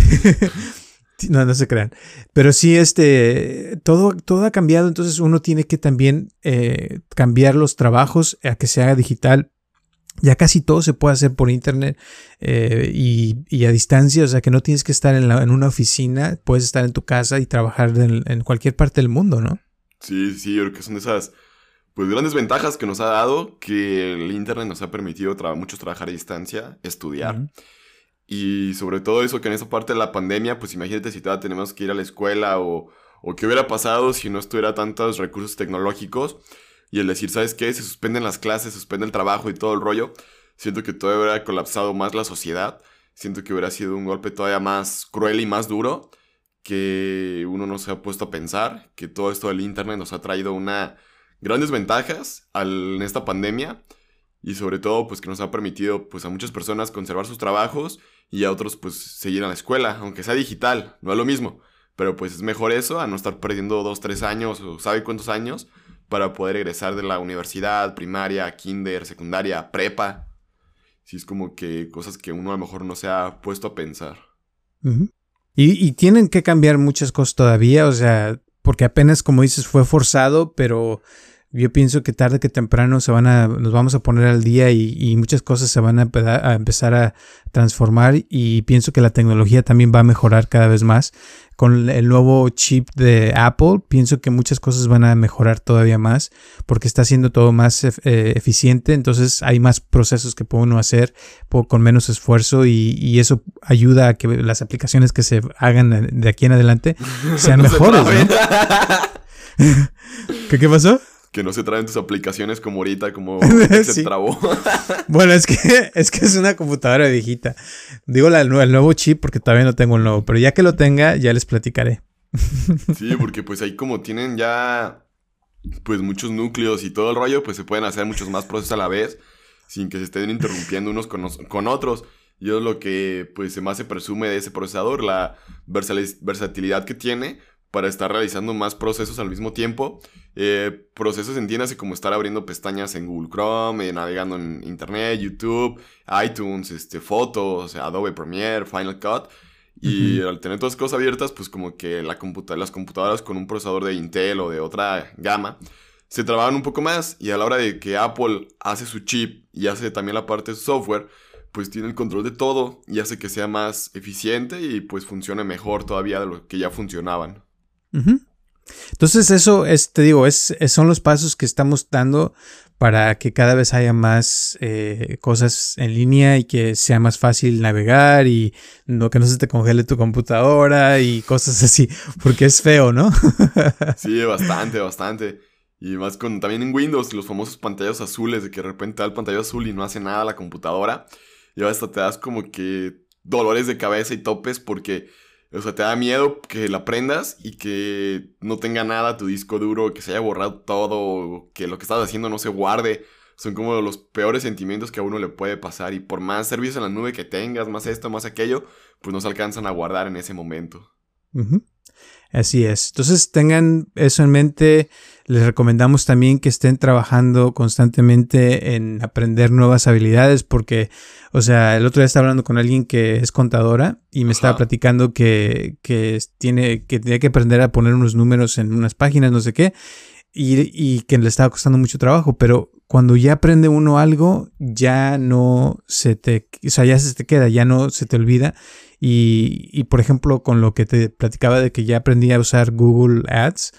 no, no se crean. Pero sí, este, todo, todo ha cambiado, entonces uno tiene que también eh, cambiar los trabajos a que se haga digital. Ya casi todo se puede hacer por internet eh, y, a distancia, o sea que no tienes que estar en, en, una oficina, puedes estar en tu casa y trabajar en, en cualquier parte del mundo, ¿no? Sí, sí, yo creo que son esas pues grandes ventajas que nos ha dado que el Internet nos ha permitido muchos trabajar a distancia, estudiar. Y sobre todo eso que en esa parte de la pandemia, pues imagínate si todavía tenemos que ir a la escuela o, o qué hubiera pasado si no estuviera tantos recursos tecnológicos y el decir, ¿sabes qué? Se suspenden las clases, se suspende el trabajo y todo el rollo. Siento que todavía hubiera colapsado más la sociedad. Siento que hubiera sido un golpe todavía más cruel y más duro que uno no se ha puesto a pensar, que todo esto del Internet nos ha traído una grandes ventajas en esta pandemia y sobre todo pues que nos ha permitido pues a muchas personas conservar sus trabajos y a otros pues seguir a la escuela, aunque sea digital, no es lo mismo, pero pues es mejor eso a no estar perdiendo dos, tres años o sabe cuántos años para poder egresar de la universidad, primaria, kinder, secundaria, prepa. Si es como que cosas que uno a lo mejor no se ha puesto a pensar. y, tienen que cambiar muchas cosas todavía, o sea, porque apenas como dices fue forzado, pero yo pienso que tarde que temprano se van a, nos vamos a poner al día y, muchas cosas se van a, a, empezar a transformar y pienso que la tecnología también va a mejorar cada vez más. Con el nuevo chip de Apple, pienso que muchas cosas van a mejorar todavía más porque está haciendo todo más eh, eficiente, entonces hay más procesos que puede uno hacer con menos esfuerzo y, eso ayuda a que las aplicaciones que se hagan de aquí en adelante sean mejores. ¿Qué, ¿Qué pasó? Que no se traen tus aplicaciones como ahorita, como se trabó. bueno, es que, es que es una computadora viejita. Digo el nuevo chip porque todavía no tengo el nuevo, pero ya que lo tenga, ya les platicaré. sí, porque pues ahí como tienen ya pues muchos núcleos y todo el rollo, pues se pueden hacer muchos más procesos a la vez sin que se estén interrumpiendo unos con, con otros. Y es lo que pues más se presume de ese procesador, la versatilidad que tiene para estar realizando más procesos al mismo tiempo. Eh, procesos entiéndase como estar abriendo pestañas en Google Chrome, eh, navegando en Internet, YouTube, iTunes, este, fotos, Adobe Premiere, Final Cut. Y al tener todas las cosas abiertas, pues como que la las computadoras con un procesador de Intel o de otra gama se trabajan un poco más y a la hora de que Apple hace su chip y hace también la parte de su software, pues tiene el control de todo y hace que sea más eficiente y pues funcione mejor todavía de lo que ya funcionaban. Entonces eso es, te digo, es, son los pasos que estamos dando para que cada vez haya más eh, cosas en línea y que sea más fácil navegar y no que no se te congele tu computadora y cosas así, porque es feo, ¿no? sí, bastante, bastante. Y más con también en Windows, los famosos pantallas azules, de que de repente da el pantalla azul y no hace nada la computadora. Y hasta te das como que dolores de cabeza y topes porque o sea, te da miedo que la prendas y que no tenga nada tu disco duro, que se haya borrado todo, que lo que estás haciendo no se guarde. Son como los peores sentimientos que a uno le puede pasar. Y por más servicios en la nube que tengas, más esto, más aquello, pues no se alcanzan a guardar en ese momento. Así es. Entonces tengan eso en mente. Les recomendamos también que estén trabajando constantemente en aprender nuevas habilidades porque, o sea, el otro día estaba hablando con alguien que es contadora y me estaba platicando que, que, tiene, que tenía que aprender a poner unos números en unas páginas, no sé qué, y, y que le estaba costando mucho trabajo, pero cuando ya aprende uno algo, ya no se te, o sea, ya se te queda, ya no se te olvida y, y, por ejemplo, con lo que te platicaba de que ya aprendí a usar Google Ads,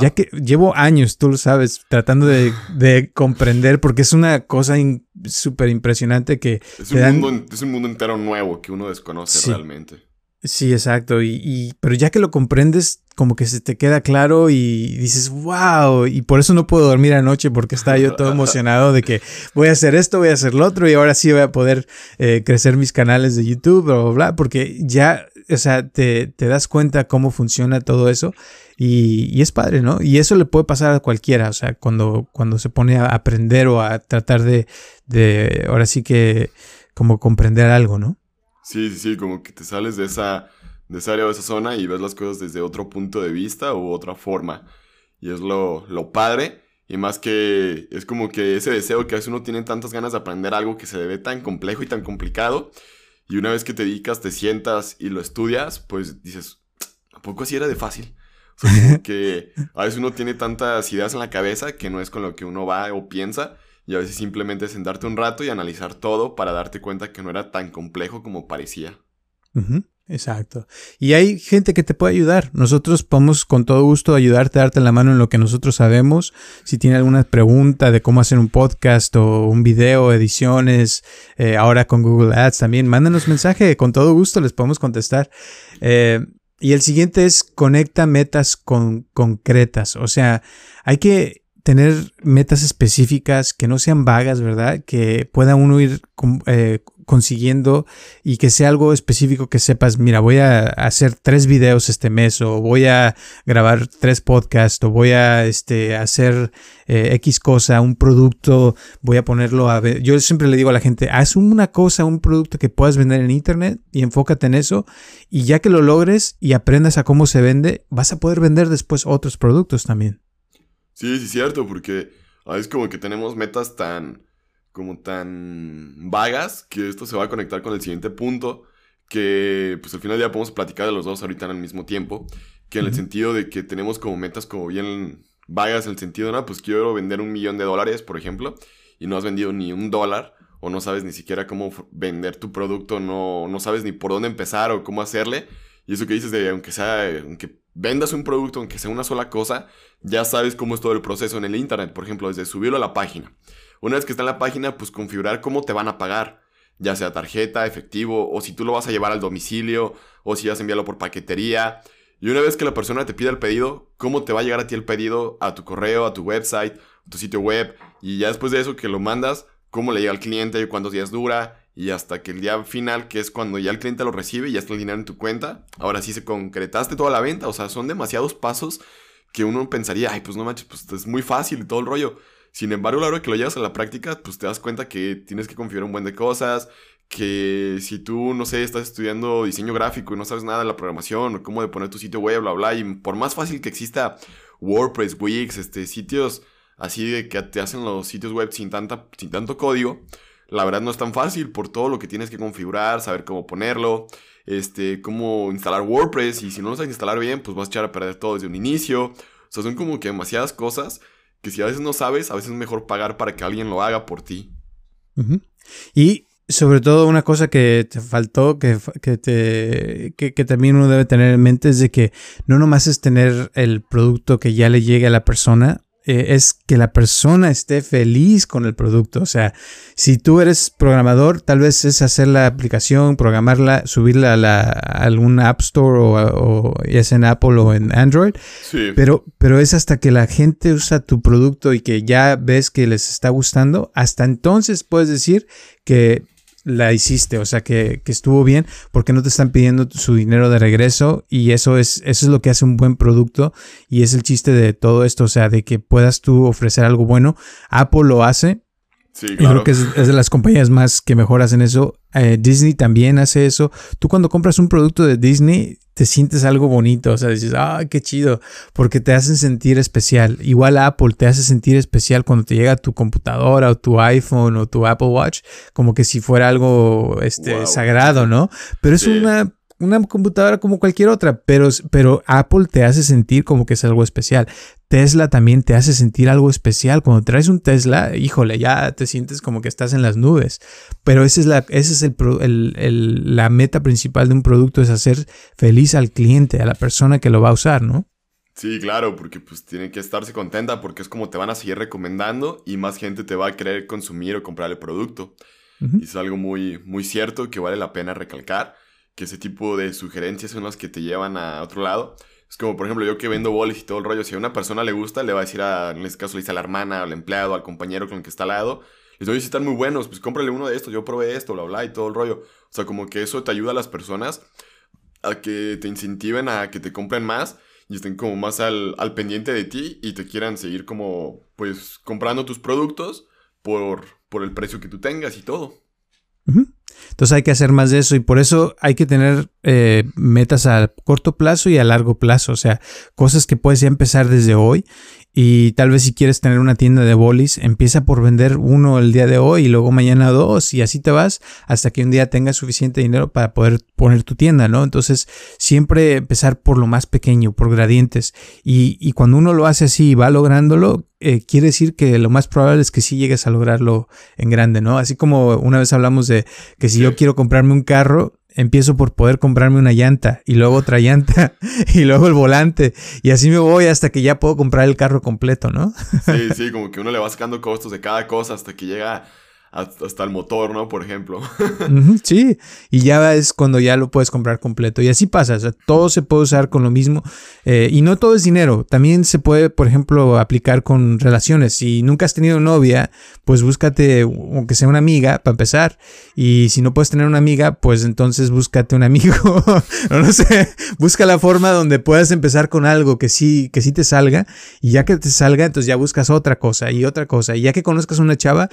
ya que llevo años, tú lo sabes, tratando de, de comprender, porque es una cosa súper impresionante que... Es un, mundo, es un, mundo, entero nuevo que uno desconoce realmente. Sí, exacto. Y, y, pero ya que lo comprendes, como que se te queda claro y dices, wow. Y por eso no puedo dormir anoche porque estaba yo todo emocionado de que voy a hacer esto, voy a hacer lo otro y ahora sí voy a poder eh, crecer mis canales de YouTube, bla, bla, bla. Porque ya, o sea, te, te das cuenta cómo funciona todo eso y, y, es padre, ¿no? Y eso le puede pasar a cualquiera, o sea, cuando, cuando se pone a aprender o a tratar de, de ahora sí que, como comprender algo, ¿no? Sí, sí, sí, como que te sales de esa, de esa área esa zona y ves las cosas desde otro punto de vista u otra forma. Y es lo, lo padre. Y más que es como que ese deseo que a veces uno tiene tantas ganas de aprender algo que se ve tan complejo y tan complicado. Y una vez que te dedicas, te sientas y lo estudias, pues dices, ¿a poco así era de fácil? O sea, como que a veces uno tiene tantas ideas en la cabeza que no es con lo que uno va o piensa. Y a veces simplemente sentarte un rato y analizar todo para darte cuenta que no era tan complejo como parecía. Exacto. Y hay gente que te puede ayudar. Nosotros podemos con todo gusto ayudarte, darte la mano en lo que nosotros sabemos. Si tiene alguna pregunta de cómo hacer un podcast o un video, ediciones, eh, ahora con Google Ads también, mándanos mensaje. Con todo gusto les podemos contestar. Eh, y el siguiente es conecta metas con, concretas. O sea, hay que tener metas específicas que no sean vagas, ¿verdad? Que pueda uno ir eh, consiguiendo y que sea algo específico que sepas, mira, voy a hacer tres videos este mes o voy a grabar tres podcasts o voy a este, hacer eh, X cosa, un producto, voy a ponerlo a ver. Yo siempre le digo a la gente, haz una cosa, un producto que puedas vender en Internet y enfócate en eso y ya que lo logres y aprendas a cómo se vende, vas a poder vender después otros productos también. Sí, sí, cierto, porque a veces como que tenemos metas tan, como tan vagas, que esto se va a conectar con el siguiente punto, que pues al final ya podemos platicar de los dos ahorita el mismo tiempo, que en el sentido de que tenemos como metas como bien, vagas en el sentido, no, pues quiero vender un millón de dólares, por ejemplo, y no has vendido ni un dólar, o no sabes ni siquiera cómo vender tu producto, no, no sabes ni por dónde empezar o cómo hacerle. Y eso que dices de, aunque sea, aunque vendas un producto, aunque sea una sola cosa, ya sabes cómo es todo el proceso en el Internet, por ejemplo, desde subirlo a la página. Una vez que está en la página, pues configurar cómo te van a pagar, ya sea tarjeta, efectivo, o si tú lo vas a llevar al domicilio, o si vas a enviarlo por paquetería. Y una vez que la persona te pida el pedido, cómo te va a llegar a ti el pedido a tu correo, a tu website, a tu sitio web. Y ya después de eso que lo mandas, cómo le llega al cliente, cuántos días dura. Y hasta que el día final, que es cuando ya el cliente lo recibe y ya está el dinero en tu cuenta, ahora sí se concretaste toda la venta. O sea, son demasiados pasos que uno pensaría, ay, pues no manches, pues es muy fácil y todo el rollo. Sin embargo, a la hora que lo llevas a la práctica, pues te das cuenta que tienes que configurar un buen de cosas, que si tú, no sé, estás estudiando diseño gráfico y no sabes nada de la programación o cómo de poner tu sitio web, bla, bla, y por más fácil que exista WordPress, Wix, este, sitios así de que te hacen los sitios web sin, tanta, sin tanto código, la verdad no es tan fácil por todo lo que tienes que configurar, saber cómo ponerlo, este, cómo instalar WordPress y si no lo sabes instalar bien, pues vas a echar a perder todo desde un inicio. O sea, son como que demasiadas cosas que si a veces no sabes, a veces es mejor pagar para que alguien lo haga por ti. Y sobre todo una cosa que te faltó, que, que te, que, también uno debe tener en mente es de que no nomás es tener el producto que ya le llegue a la persona, eh, es que la persona esté feliz con el producto. O sea, si tú eres programador, tal vez es hacer la aplicación, programarla, subirla a, algún App Store o, es en Apple o en Android. Sí. Pero, pero es hasta que la gente usa tu producto y que ya ves que les está gustando, hasta entonces puedes decir que la hiciste, o sea, que, estuvo bien, porque no te están pidiendo su dinero de regreso y eso es, eso es lo que hace un buen producto y es el chiste de todo esto, o sea, de que puedas tú ofrecer algo bueno. Apple lo hace. Sí, claro. creo que es, es, de las compañías más que mejor hacen eso. Eh, Disney también hace eso. Tú cuando compras un producto de Disney, te sientes algo bonito, o sea, dices, ah, qué chido, porque te hacen sentir especial. Igual Apple te hace sentir especial cuando te llega tu computadora o tu iPhone o tu Apple Watch, como que si fuera algo este, sagrado, ¿no? Pero es una una computadora como cualquier otra, pero, pero Apple te hace sentir como que es algo especial. Tesla también te hace sentir algo especial. Cuando traes un Tesla, híjole, ya te sientes como que estás en las nubes. Pero esa es la, ese es el, la meta principal de un producto, es hacer feliz al cliente, a la persona que lo va a usar, ¿no? Sí, claro, porque pues tiene que estarse contenta porque es como te van a seguir recomendando y más gente te va a querer consumir o comprar el producto. Y es algo muy, muy cierto que vale la pena recalcar que ese tipo de sugerencias son las que te llevan a otro lado. Es como, por ejemplo, yo que vendo bolis y todo el rollo, si a una persona le gusta, le va a decir a, en este caso le dice a la hermana, al empleado, al compañero con el que está al lado, les doy si están muy buenos, pues cómprale uno de estos, yo probé esto, bla, bla, y todo el rollo. O sea, como que eso te ayuda a las personas a que te incentiven a que te compren más y estén como más al, al pendiente de ti y te quieran seguir como, pues, comprando tus productos por, por el precio que tú tengas y todo. Entonces hay que hacer más de eso y por eso hay que tener eh, metas a corto plazo y a largo plazo, o sea, cosas que puedes ya empezar desde hoy y tal vez si quieres tener una tienda de bolis, empieza por vender uno el día de hoy y luego mañana dos y así te vas hasta que un día tengas suficiente dinero para poder poner tu tienda, ¿no? Entonces siempre empezar por lo más pequeño, por gradientes. Y, y cuando uno lo hace así y va lográndolo, eh, quiere decir que lo más probable es que sí llegues a lograrlo en grande, ¿no? Así como una vez hablamos de que si yo quiero comprarme un carro, empiezo por poder comprarme una llanta y luego otra llanta y luego el volante y así me voy hasta que ya puedo comprar el carro completo, ¿no? Sí, sí, como que uno le va sacando costos de cada cosa hasta que llega hasta el motor, ¿no? Por ejemplo. sí, y ya es cuando ya lo puedes comprar completo. Y así pasa, todo se puede usar con lo mismo. Eh, y no todo es dinero, también se puede, por ejemplo, aplicar con relaciones. Si nunca has tenido novia, pues búscate, aunque sea una amiga, para empezar. Y si no puedes tener una amiga, pues entonces búscate un amigo. no, sé, busca la forma donde puedas empezar con algo que sí, que sí te salga. Y ya que te salga, entonces ya buscas otra cosa y otra cosa. Y ya que conozcas una chava,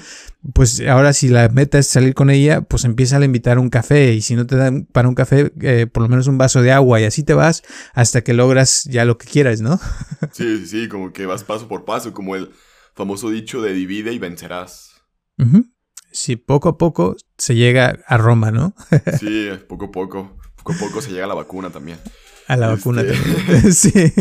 pues ahora si la meta es salir con ella, pues empieza a invitar a un café y si no te dan para un café, eh, por lo menos un vaso de agua y así te vas hasta que logras ya lo que quieras, ¿no? sí, sí, sí, como que vas paso por paso, como el famoso dicho de divide y vencerás. Sí, poco a poco se llega a Roma, ¿no? sí, poco a poco, poco a poco se llega a la vacuna también. A la vacuna este, también, sí.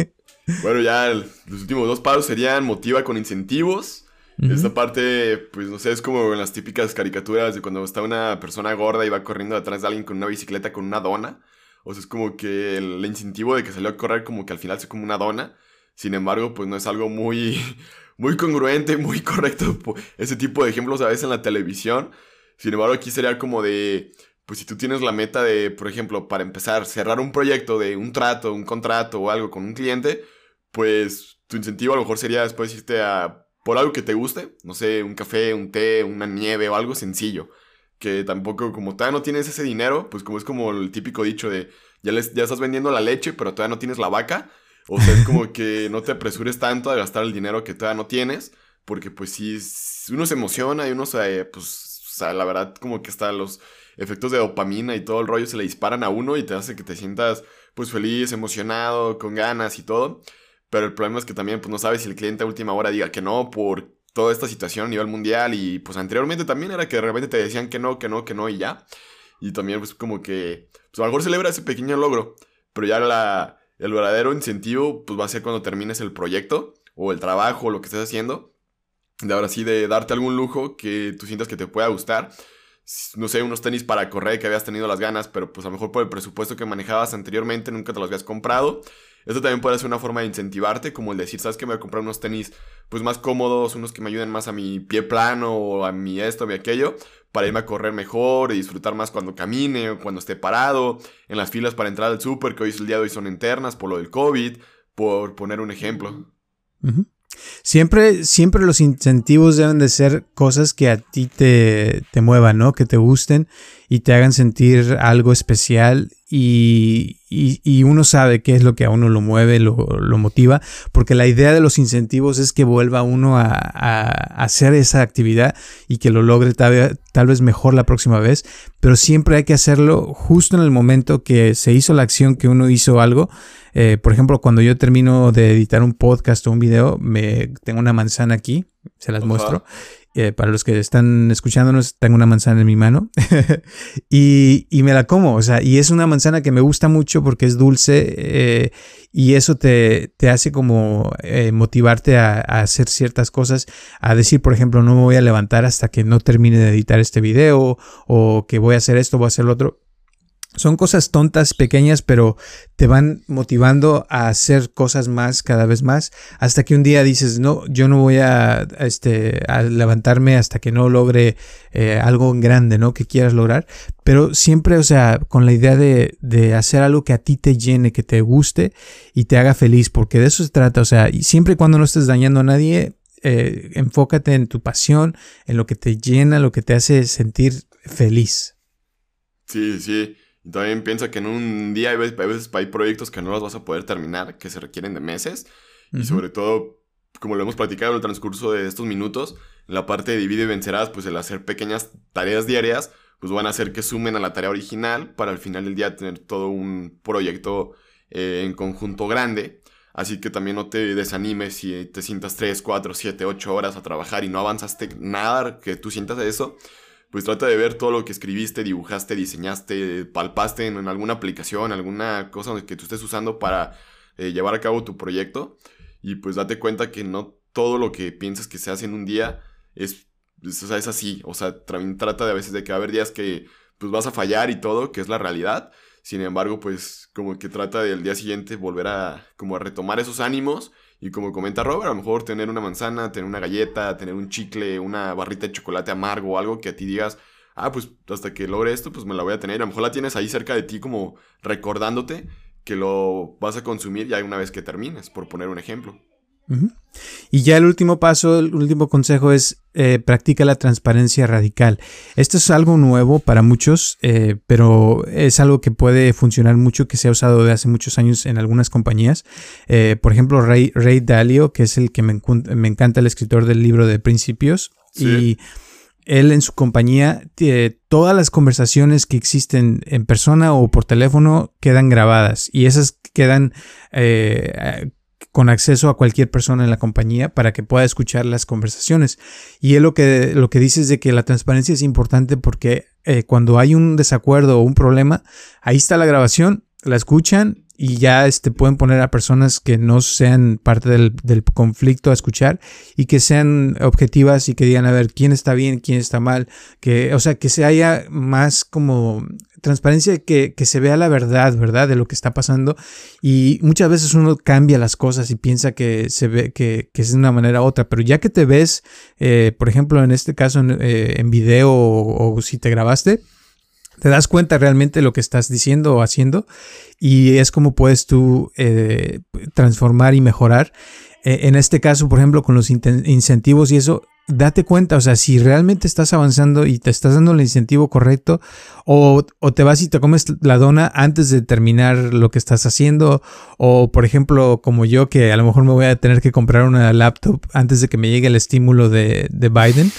Bueno, ya los últimos dos pasos serían motiva con incentivos. Esta parte, pues no sé, es como en las típicas caricaturas de cuando está una persona gorda y va corriendo detrás de alguien con una bicicleta con una dona. O sea, es como que el, incentivo de que salió a correr como que al final se como una dona. Sin embargo, pues no es algo muy, muy congruente, muy correcto. Ese tipo de ejemplos a veces en la televisión. Sin embargo, aquí sería como de, pues si tú tienes la meta de, por ejemplo, para empezar, cerrar un proyecto de un trato, un contrato o algo con un cliente, pues tu incentivo a lo mejor sería después irte a por algo que te guste, no sé, un café, un té, una nieve o algo sencillo. Que tampoco, como todavía no tienes ese dinero, pues como es como el típico dicho de ya, les, ya estás vendiendo la leche, pero todavía no tienes la vaca. O sea, es como que no te apresures tanto a gastar el dinero que todavía no tienes, porque pues si uno se emociona y uno se, pues, o sea, la verdad, como que hasta los efectos de dopamina y todo el rollo se le disparan a uno y te hace que te sientas, pues, feliz, emocionado, con ganas y todo. Pero el problema es que también pues, no sabes si el cliente a última hora diga que no por toda esta situación a nivel mundial y pues anteriormente también era que de repente te decían que no, que no, que no y ya. Y también pues como que pues a lo mejor celebra ese pequeño logro, pero ya la, el verdadero incentivo pues va a ser cuando termines el proyecto o el trabajo o lo que estés haciendo. De ahora sí, de darte algún lujo que tú sientas que te pueda gustar. No sé, unos tenis para correr que habías tenido las ganas, pero pues a lo mejor por el presupuesto que manejabas anteriormente nunca te los habías comprado. Esto también puede ser una forma de incentivarte, como el decir, ¿sabes que Me voy a comprar unos tenis pues más cómodos, unos que me ayuden más a mi pie plano o a mi esto, a mi aquello, para irme a correr mejor y disfrutar más cuando camine o cuando esté parado, en las filas para entrar al súper, que hoy es el día de hoy son internas por lo del COVID, por poner un ejemplo. Siempre, siempre los incentivos deben de ser cosas que a ti te, te muevan, ¿no? Que te gusten y te hagan sentir algo especial y, y, uno sabe qué es lo que a uno lo mueve, lo, lo, motiva, porque la idea de los incentivos es que vuelva uno a, a hacer esa actividad y que lo logre tal, tal, vez mejor la próxima vez, pero siempre hay que hacerlo justo en el momento que se hizo la acción, que uno hizo algo. Eh, por ejemplo, cuando yo termino de editar un podcast o un video, me tengo una manzana aquí, se las muestro, eh, para los que están escuchándonos, tengo una manzana en mi mano y, y, me la como, o sea, y es una manzana que me gusta mucho porque es dulce eh, y eso te, te hace como eh, motivarte a, a, hacer ciertas cosas, a decir, por ejemplo, no me voy a levantar hasta que no termine de editar este video o que voy a hacer esto, voy a hacer lo otro. Son cosas tontas, pequeñas, pero te van motivando a hacer cosas más cada vez más, hasta que un día dices, no, yo no voy a, este, a levantarme hasta que no logre eh, algo grande, ¿no? Que quieras lograr, pero siempre, o sea, con la idea de, de, hacer algo que a ti te llene, que te guste y te haga feliz, porque de eso se trata, o sea, siempre y cuando no estés dañando a nadie, eh, enfócate en tu pasión, en lo que te llena, lo que te hace sentir feliz. Sí, sí. Y también piensa que en un día hay veces, hay proyectos que no los vas a poder terminar, que se requieren de meses. Y sobre todo, como lo hemos platicado en el transcurso de estos minutos, en la parte de divide y vencerás, pues el hacer pequeñas tareas diarias, pues van a hacer que sumen a la tarea original para al final del día tener todo un proyecto eh, en conjunto grande. Así que también no te desanimes si te sientas 3, 4, 7, 8 horas a trabajar y no avanzaste nada que tú sientas eso pues trata de ver todo lo que escribiste, dibujaste, diseñaste, palpaste en, alguna aplicación, alguna cosa que tú estés usando para eh, llevar a cabo tu proyecto. Y pues date cuenta que no todo lo que piensas que se hace en un día es, es, es así. O sea, trata de a veces de que va a haber días que pues vas a fallar y todo, que es la realidad. Sin embargo, pues como que trata del día siguiente volver a como a retomar esos ánimos y como comenta Robert, a lo mejor tener una manzana, tener una galleta, tener un chicle, una barrita de chocolate amargo o algo que a ti digas, ah, pues hasta que logre esto, pues me la voy a tener. A lo mejor la tienes ahí cerca de ti como recordándote que lo vas a consumir ya una vez que termines, por poner un ejemplo. Y ya el último paso, el último consejo es eh, practica la transparencia radical. Esto es algo nuevo para muchos, eh, pero es algo que puede funcionar mucho, que se ha usado de hace muchos años en algunas compañías. Eh, por ejemplo, Ray, Dalio, que es el que me, encanta, el escritor del libro de Principios. Y él en su compañía, todas las conversaciones que existen en persona o por teléfono quedan grabadas y esas quedan con acceso a cualquier persona en la compañía para que pueda escuchar las conversaciones. Y él lo que, lo que dice es de que la transparencia es importante porque eh, cuando hay un desacuerdo o un problema, ahí está la grabación la escuchan y ya este, pueden poner a personas que no sean parte del, del, conflicto a escuchar y que sean objetivas y que digan a ver quién está bien, quién está mal, que, o sea, que se haya más como transparencia, que, que se vea la verdad, ¿verdad? De lo que está pasando y muchas veces uno cambia las cosas y piensa que se ve que, que es de una manera u otra, pero ya que te ves, eh, por ejemplo, en este caso en, eh, video o si te grabaste, te das cuenta realmente lo que estás diciendo o haciendo y es como puedes tú eh, transformar y mejorar. Eh, en este caso, por ejemplo, con los incentivos y eso, date cuenta, o sea, si realmente estás avanzando y te estás dando el incentivo correcto, o, o, te vas y te comes la dona antes de terminar lo que estás haciendo, o por ejemplo, como yo, que a lo mejor me voy a tener que comprar una laptop antes de que me llegue el estímulo de, de Biden.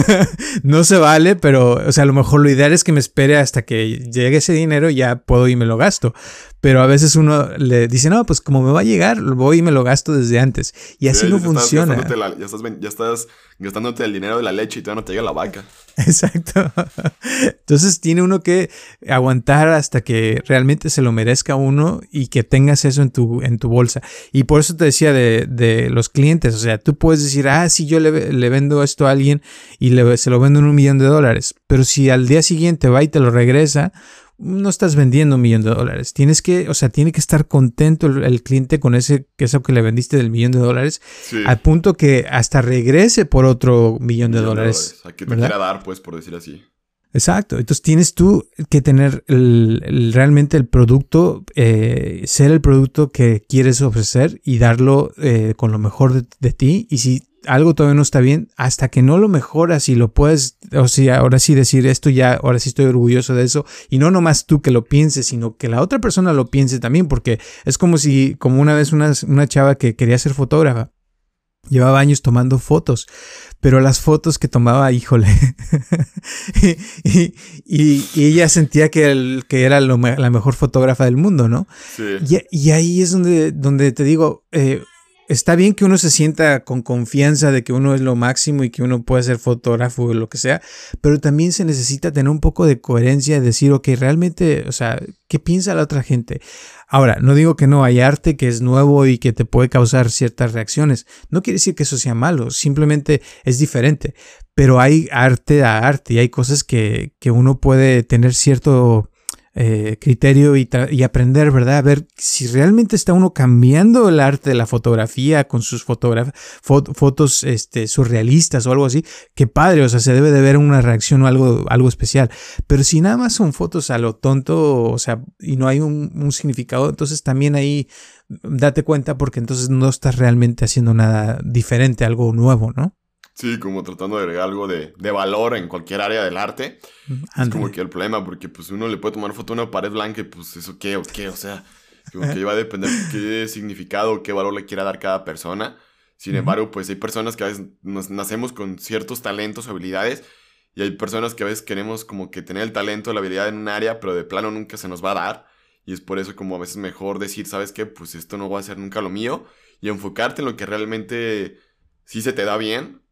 no se vale, pero, o sea, a lo mejor lo ideal es que me espere hasta que llegue ese dinero, ya puedo y me lo gasto pero a veces uno le dice, no, pues como me va a llegar, voy y me lo gasto desde antes. Y así no funciona. ya, estás, ya estás gastándote el dinero de la leche y todavía no te llega la vaca. Exacto. Entonces tiene uno que aguantar hasta que realmente se lo merezca uno y que tengas eso en tu, en tu bolsa. Y por eso te decía de, de los clientes, o sea, tú puedes decir, ah, si yo le, le vendo esto a alguien y le, se lo vendo en un millón de dólares, pero si al día siguiente va y te lo regresa, no estás vendiendo un millón de dólares. Tienes que, o sea, tiene que estar contento el, cliente con ese eso que le vendiste del millón de dólares, al punto que hasta regrese por otro millón de dólares. A que te quiera dar, pues, por decir así. Exacto. Entonces tienes tú que tener realmente el producto, eh, ser el producto que quieres ofrecer y darlo eh, con lo mejor de, de ti. Y si algo todavía no está bien, hasta que no lo mejoras y lo puedes, o sea, ahora sí decir esto ya, ahora sí estoy orgulloso de eso, y no nomás tú que lo pienses, sino que la otra persona lo piense también, porque es como si, como una vez una, una chava que quería ser fotógrafa, llevaba años tomando fotos, pero las fotos que tomaba, híjole, y, y, ella sentía que, el, que era lo, la mejor fotógrafa del mundo, ¿no? Sí. Y, ahí es donde, donde te digo, eh, está bien que uno se sienta con confianza de que uno es lo máximo y que uno puede ser fotógrafo o lo que sea, pero también se necesita tener un poco de coherencia, decir, ok, realmente, o sea, ¿qué piensa la otra gente? Ahora, no digo que no hay arte que es nuevo y que te puede causar ciertas reacciones, no quiere decir que eso sea malo, simplemente es diferente, pero hay arte a arte y hay cosas que, que uno puede tener cierto eh, criterio y, aprender, ¿verdad? A ver si realmente está uno cambiando el arte de la fotografía con sus fotos este, surrealistas o algo así. Qué padre, o sea, se debe de ver una reacción o algo, algo especial. Pero si nada más son fotos a lo tonto, o sea, y no hay un, un significado, entonces también ahí date cuenta porque entonces no estás realmente haciendo nada diferente, algo nuevo, ¿no? Sí, como tratando de agregar algo de, de valor en cualquier área del arte. Es como que el problema, porque pues uno le puede tomar foto a una pared blanca y pues eso qué o qué, o sea, como que va a depender qué significado, qué valor le quiera dar cada persona. Sin embargo, pues hay personas que a veces nos nacemos con ciertos talentos o habilidades y hay personas que a veces queremos como que tener el talento, la habilidad en un área, pero de plano nunca se nos va a dar. Y es por eso como a veces mejor decir, ¿sabes qué? Pues esto no va a ser nunca lo mío y enfocarte en lo que realmente sí se te da bien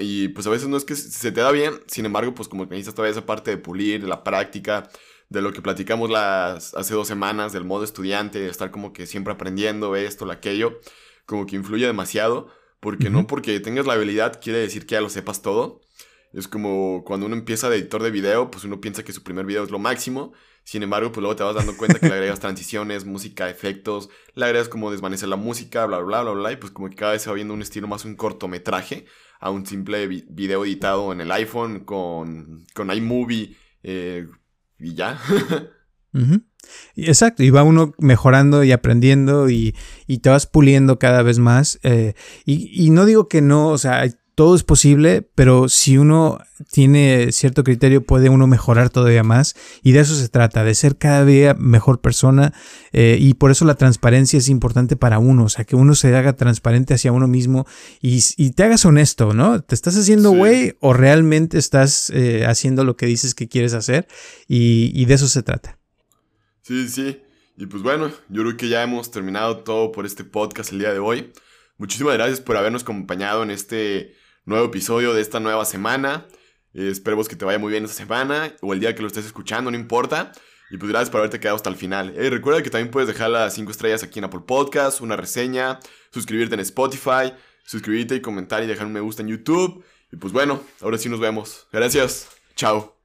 y pues a veces no es que se te da bien, sin embargo, pues como que necesitas todavía esa parte de pulir, de la práctica, de lo que platicamos las, hace dos semanas, del modo estudiante, de estar como que siempre aprendiendo esto, lo aquello, como que influye demasiado, porque no porque tengas la habilidad quiere decir que ya lo sepas todo. Es como cuando uno empieza de editor de video, pues uno piensa que su primer video es lo máximo, sin embargo, pues luego te vas dando cuenta que le agregas transiciones, música, efectos, le agregas como desvanecer la música, bla, bla, bla, bla, y pues como que cada vez se va viendo un estilo más un cortometraje a un simple video editado en el iPhone con, con iMovie eh, y ya. Exacto, y va uno mejorando y aprendiendo y, y te vas puliendo cada vez más. Eh, y, y, no digo que no, o sea, todo es posible, pero si uno tiene cierto criterio puede uno mejorar todavía más y de eso se trata, de ser cada día mejor persona eh, y por eso la transparencia es importante para uno, o sea, que uno se haga transparente hacia uno mismo y, te hagas honesto, ¿no? ¿Te estás haciendo güey o realmente estás eh, haciendo lo que dices que quieres hacer? Y, y de eso se trata. Sí, sí. Y pues bueno, yo creo que ya hemos terminado todo por este podcast el día de hoy. Muchísimas gracias por habernos acompañado en este nuevo episodio de esta nueva semana. esperemos que te vaya muy bien esta semana o el día que lo estés escuchando, no importa. Y pues gracias por haberte quedado hasta el final. Y recuerda que también puedes dejar las 5 estrellas aquí en Apple Podcast, una reseña, suscribirte en Spotify, suscribirte y comentar y dejar un me gusta en YouTube. Y pues bueno, ahora sí nos vemos. Gracias. Chao.